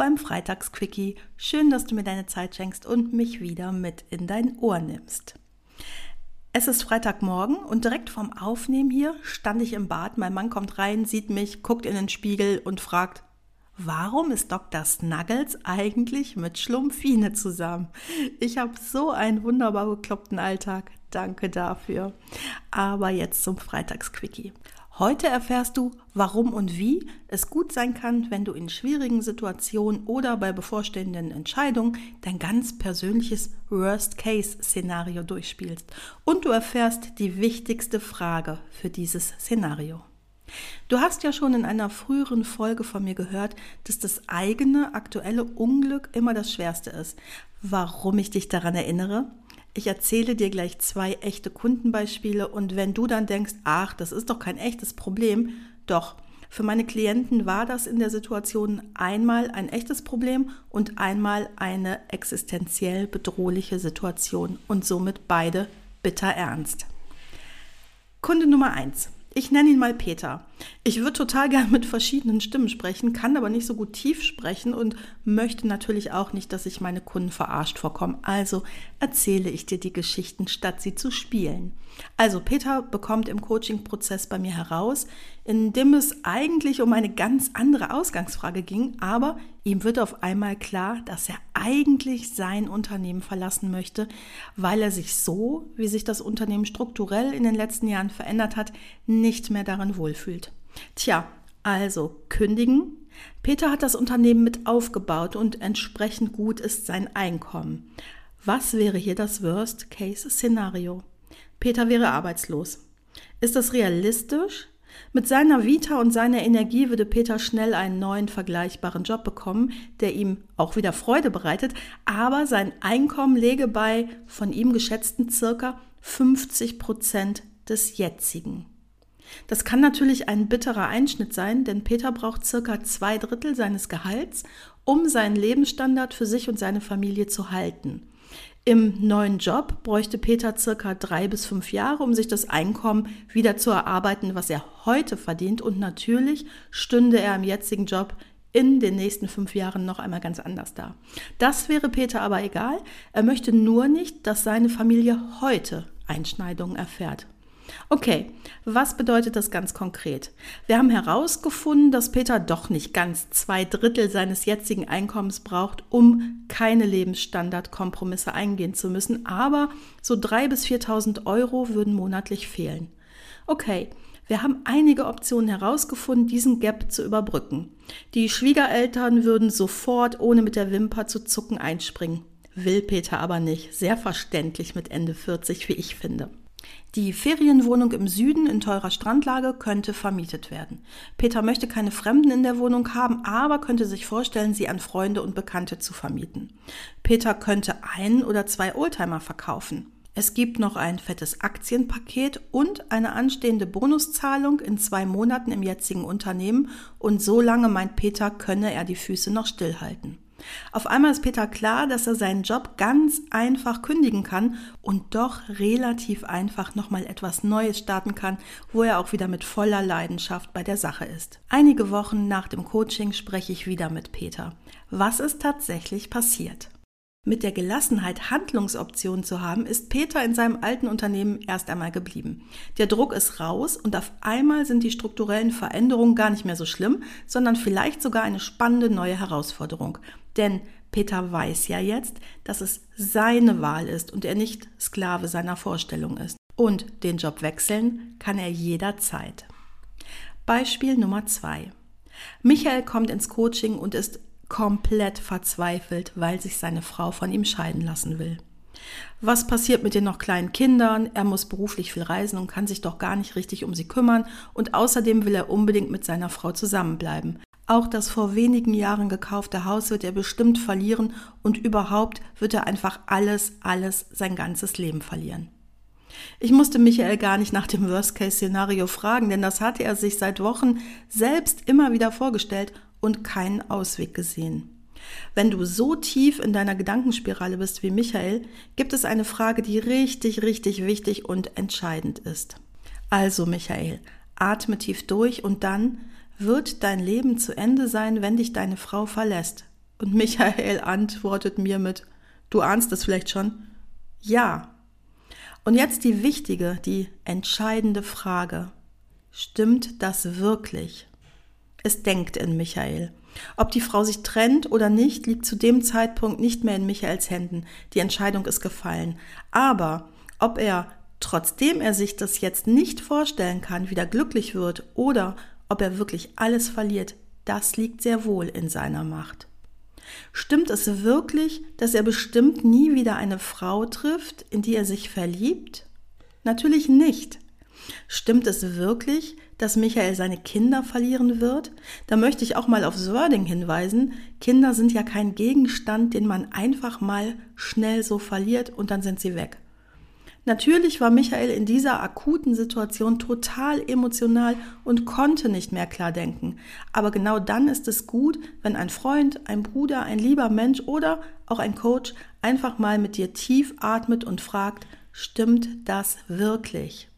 Beim Freitagsquickie. Schön, dass du mir deine Zeit schenkst und mich wieder mit in dein Ohr nimmst. Es ist Freitagmorgen und direkt vorm Aufnehmen hier stand ich im Bad. Mein Mann kommt rein, sieht mich, guckt in den Spiegel und fragt, Warum ist Dr. Snuggles eigentlich mit Schlumpfine zusammen? Ich habe so einen wunderbar gekloppten Alltag. Danke dafür. Aber jetzt zum Freitagsquickie. Heute erfährst du, warum und wie es gut sein kann, wenn du in schwierigen Situationen oder bei bevorstehenden Entscheidungen dein ganz persönliches Worst-Case-Szenario durchspielst. Und du erfährst die wichtigste Frage für dieses Szenario. Du hast ja schon in einer früheren Folge von mir gehört, dass das eigene aktuelle Unglück immer das Schwerste ist. Warum ich dich daran erinnere? Ich erzähle dir gleich zwei echte Kundenbeispiele und wenn du dann denkst, ach, das ist doch kein echtes Problem, doch, für meine Klienten war das in der Situation einmal ein echtes Problem und einmal eine existenziell bedrohliche Situation und somit beide bitter ernst. Kunde Nummer eins. Ich nenne ihn mal Peter. Ich würde total gern mit verschiedenen Stimmen sprechen, kann aber nicht so gut tief sprechen und möchte natürlich auch nicht, dass sich meine Kunden verarscht vorkommen. Also erzähle ich dir die Geschichten, statt sie zu spielen. Also Peter bekommt im Coaching-Prozess bei mir heraus, in dem es eigentlich um eine ganz andere Ausgangsfrage ging, aber ihm wird auf einmal klar, dass er eigentlich sein Unternehmen verlassen möchte, weil er sich so, wie sich das Unternehmen strukturell in den letzten Jahren verändert hat, nicht mehr darin wohlfühlt. Tja, also kündigen. Peter hat das Unternehmen mit aufgebaut und entsprechend gut ist sein Einkommen. Was wäre hier das Worst-Case-Szenario? Peter wäre arbeitslos. Ist das realistisch? Mit seiner Vita und seiner Energie würde Peter schnell einen neuen vergleichbaren Job bekommen, der ihm auch wieder Freude bereitet, aber sein Einkommen läge bei von ihm geschätzten circa 50 Prozent des jetzigen. Das kann natürlich ein bitterer Einschnitt sein, denn Peter braucht circa zwei Drittel seines Gehalts, um seinen Lebensstandard für sich und seine Familie zu halten. Im neuen Job bräuchte Peter circa drei bis fünf Jahre, um sich das Einkommen wieder zu erarbeiten, was er heute verdient. Und natürlich stünde er im jetzigen Job in den nächsten fünf Jahren noch einmal ganz anders da. Das wäre Peter aber egal. Er möchte nur nicht, dass seine Familie heute Einschneidungen erfährt. Okay, was bedeutet das ganz konkret? Wir haben herausgefunden, dass Peter doch nicht ganz zwei Drittel seines jetzigen Einkommens braucht, um keine Lebensstandardkompromisse eingehen zu müssen, aber so drei bis 4.000 Euro würden monatlich fehlen. Okay, wir haben einige Optionen herausgefunden, diesen Gap zu überbrücken. Die Schwiegereltern würden sofort, ohne mit der Wimper zu zucken, einspringen. Will Peter aber nicht. Sehr verständlich mit Ende 40, wie ich finde. Die Ferienwohnung im Süden in teurer Strandlage könnte vermietet werden. Peter möchte keine Fremden in der Wohnung haben, aber könnte sich vorstellen, sie an Freunde und Bekannte zu vermieten. Peter könnte einen oder zwei Oldtimer verkaufen. Es gibt noch ein fettes Aktienpaket und eine anstehende Bonuszahlung in zwei Monaten im jetzigen Unternehmen und so lange meint Peter, könne er die Füße noch stillhalten. Auf einmal ist Peter klar, dass er seinen Job ganz einfach kündigen kann und doch relativ einfach nochmal etwas Neues starten kann, wo er auch wieder mit voller Leidenschaft bei der Sache ist. Einige Wochen nach dem Coaching spreche ich wieder mit Peter. Was ist tatsächlich passiert? Mit der Gelassenheit, Handlungsoptionen zu haben, ist Peter in seinem alten Unternehmen erst einmal geblieben. Der Druck ist raus und auf einmal sind die strukturellen Veränderungen gar nicht mehr so schlimm, sondern vielleicht sogar eine spannende neue Herausforderung. Denn Peter weiß ja jetzt, dass es seine Wahl ist und er nicht Sklave seiner Vorstellung ist. Und den Job wechseln kann er jederzeit. Beispiel Nummer zwei. Michael kommt ins Coaching und ist komplett verzweifelt, weil sich seine Frau von ihm scheiden lassen will. Was passiert mit den noch kleinen Kindern? Er muss beruflich viel reisen und kann sich doch gar nicht richtig um sie kümmern und außerdem will er unbedingt mit seiner Frau zusammenbleiben. Auch das vor wenigen Jahren gekaufte Haus wird er bestimmt verlieren und überhaupt wird er einfach alles, alles sein ganzes Leben verlieren. Ich musste Michael gar nicht nach dem Worst-Case-Szenario fragen, denn das hatte er sich seit Wochen selbst immer wieder vorgestellt und keinen Ausweg gesehen. Wenn du so tief in deiner Gedankenspirale bist wie Michael, gibt es eine Frage, die richtig, richtig wichtig und entscheidend ist. Also Michael, atme tief durch und dann wird dein Leben zu Ende sein, wenn dich deine Frau verlässt? Und Michael antwortet mir mit, du ahnst es vielleicht schon? Ja. Und jetzt die wichtige, die entscheidende Frage. Stimmt das wirklich? Es denkt in Michael. Ob die Frau sich trennt oder nicht, liegt zu dem Zeitpunkt nicht mehr in Michaels Händen. Die Entscheidung ist gefallen. Aber ob er, trotzdem er sich das jetzt nicht vorstellen kann, wieder glücklich wird oder ob er wirklich alles verliert, das liegt sehr wohl in seiner Macht. Stimmt es wirklich, dass er bestimmt nie wieder eine Frau trifft, in die er sich verliebt? Natürlich nicht. Stimmt es wirklich, dass Michael seine Kinder verlieren wird? Da möchte ich auch mal aufs Wording hinweisen. Kinder sind ja kein Gegenstand, den man einfach mal schnell so verliert und dann sind sie weg. Natürlich war Michael in dieser akuten Situation total emotional und konnte nicht mehr klar denken. Aber genau dann ist es gut, wenn ein Freund, ein Bruder, ein lieber Mensch oder auch ein Coach einfach mal mit dir tief atmet und fragt, stimmt das wirklich?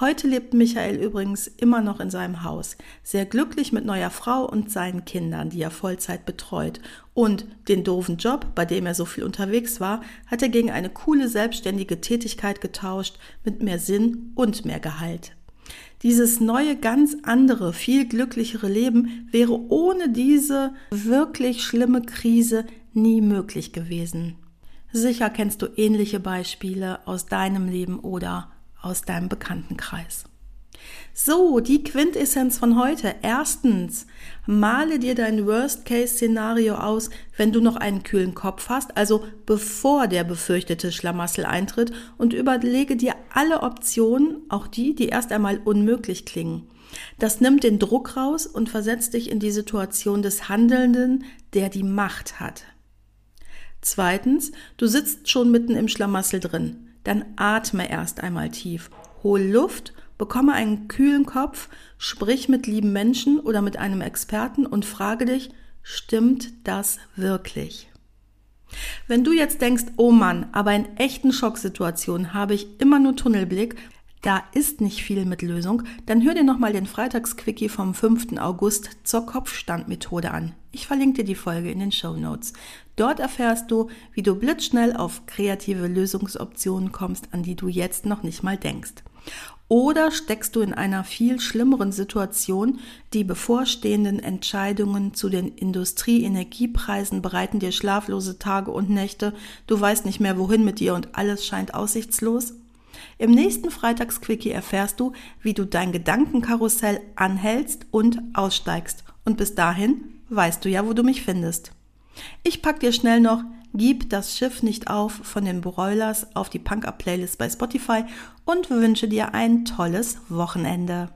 Heute lebt Michael übrigens immer noch in seinem Haus, sehr glücklich mit neuer Frau und seinen Kindern, die er Vollzeit betreut. Und den doofen Job, bei dem er so viel unterwegs war, hat er gegen eine coole selbstständige Tätigkeit getauscht mit mehr Sinn und mehr Gehalt. Dieses neue, ganz andere, viel glücklichere Leben wäre ohne diese wirklich schlimme Krise nie möglich gewesen. Sicher kennst du ähnliche Beispiele aus deinem Leben oder aus deinem Bekanntenkreis. So, die Quintessenz von heute. Erstens, male dir dein Worst-Case-Szenario aus, wenn du noch einen kühlen Kopf hast, also bevor der befürchtete Schlamassel eintritt und überlege dir alle Optionen, auch die, die erst einmal unmöglich klingen. Das nimmt den Druck raus und versetzt dich in die Situation des Handelnden, der die Macht hat. Zweitens, du sitzt schon mitten im Schlamassel drin dann atme erst einmal tief, hol Luft, bekomme einen kühlen Kopf, sprich mit lieben Menschen oder mit einem Experten und frage dich, stimmt das wirklich? Wenn du jetzt denkst, oh Mann, aber in echten Schocksituationen habe ich immer nur Tunnelblick, da ist nicht viel mit Lösung, dann hör dir nochmal den Freitagsquickie vom 5. August zur Kopfstandmethode an. Ich verlinke dir die Folge in den Show Notes. Dort erfährst du, wie du blitzschnell auf kreative Lösungsoptionen kommst, an die du jetzt noch nicht mal denkst. Oder steckst du in einer viel schlimmeren Situation, die bevorstehenden Entscheidungen zu den Industrieenergiepreisen bereiten dir schlaflose Tage und Nächte, du weißt nicht mehr wohin mit dir und alles scheint aussichtslos? Im nächsten Freitagsquickie erfährst du, wie du dein Gedankenkarussell anhältst und aussteigst. Und bis dahin weißt du ja, wo du mich findest. Ich pack dir schnell noch Gib das Schiff nicht auf von den Broilers auf die Punk-Up-Playlist bei Spotify und wünsche dir ein tolles Wochenende.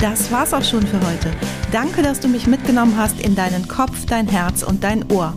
Das war's auch schon für heute. Danke, dass du mich mitgenommen hast in deinen Kopf, dein Herz und dein Ohr.